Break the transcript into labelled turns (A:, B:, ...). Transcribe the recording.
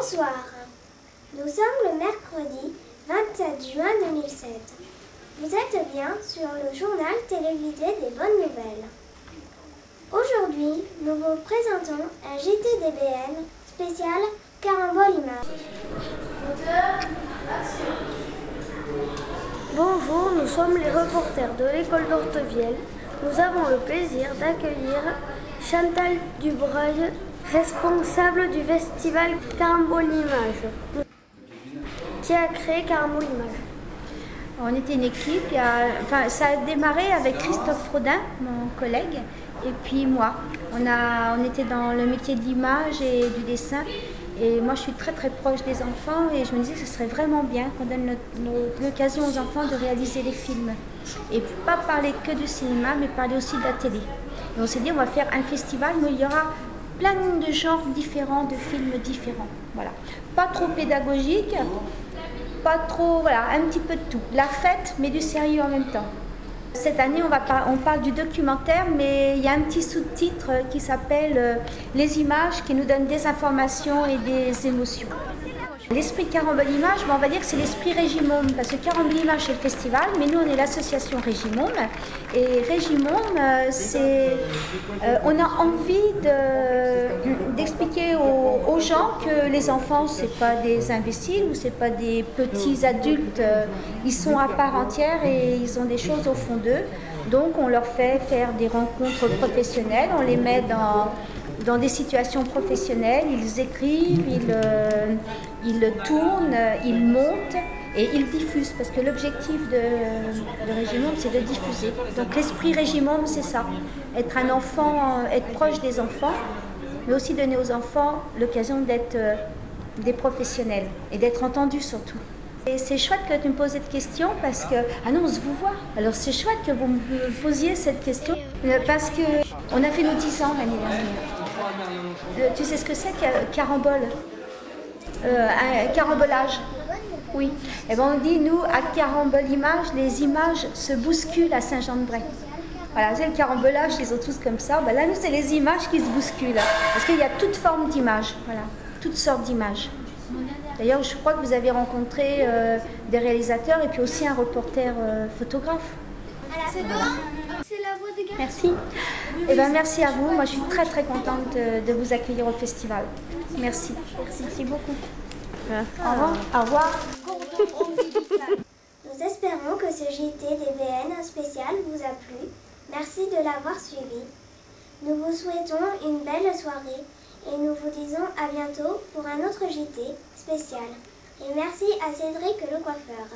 A: Bonsoir. Nous sommes le mercredi 27 juin 2007. Vous êtes bien sur le journal télévisé des bonnes nouvelles. Aujourd'hui, nous vous présentons un JTDBN spécial Carambole Image.
B: Bonjour, nous sommes les reporters de l'école d'Ortevielle. Nous avons le plaisir d'accueillir Chantal Dubreuil, responsable du festival Carambole Image, qui a créé Carambole Image.
C: On était une équipe, enfin, ça a démarré avec Christophe Frodin, mon collègue, et puis moi. On, a, on était dans le métier de l'image et du dessin. Et moi, je suis très très proche des enfants et je me disais que ce serait vraiment bien qu'on donne l'occasion aux enfants de réaliser des films. Et pas parler que du cinéma, mais parler aussi de la télé. Et on s'est dit, on va faire un festival où il y aura plein de genres différents, de films différents. Voilà. Pas trop pédagogique, pas trop, voilà, un petit peu de tout. La fête, mais du sérieux en même temps. Cette année, on, on parle du documentaire, mais il y a un petit sous-titre qui s'appelle euh, Les images qui nous donnent des informations et des émotions. L'esprit de ben, on va dire que c'est l'esprit Régimome, parce que Carambole Image c'est le festival, mais nous on est l'association Régimome. Et Régimome, euh, c'est, euh, on a envie de- d'expliquer aux, gens que les enfants c'est pas des imbéciles ou c'est pas des petits adultes, euh, ils sont à part entière et ils ont des choses au fond d'eux. Donc on leur fait faire des rencontres professionnelles, on les met dans dans des situations professionnelles, ils écrivent, ils, euh, ils tournent, ils montent et ils diffusent parce que l'objectif de, de c'est de diffuser. Donc l'esprit Régimum c'est ça, être un enfant, euh, être proche des enfants, mais aussi donner aux enfants l'occasion d'être euh, des professionnels et d'être entendus surtout. Et c'est chouette que tu me poses cette question parce que ah non on se vous voit. Alors c'est chouette que vous me posiez cette question parce que on a fait nos 10 ans l'année dernière. Euh, tu sais ce que c'est ca- carambole? Euh, Un carambolage Oui. Et ben on dit, nous, à Carambole Image, les images se bousculent à Saint-Jean-de-Bray. Voilà, c'est le carambolage, ils ont tous comme ça. Ben là, nous, c'est les images qui se bousculent. Parce qu'il y a toutes formes d'images, voilà, toutes sortes d'images. D'ailleurs, je crois que vous avez rencontré euh, des réalisateurs et puis aussi un reporter photographe.
A: C'est bon?
C: Merci. Eh ben, merci à vous. Moi, je suis très très contente de, de vous accueillir au festival. Merci. Merci beaucoup. Au revoir. Au revoir.
A: Nous espérons que ce JTDBN spécial vous a plu. Merci de l'avoir suivi. Nous vous souhaitons une belle soirée et nous vous disons à bientôt pour un autre JT spécial. Et merci à Cédric le coiffeur.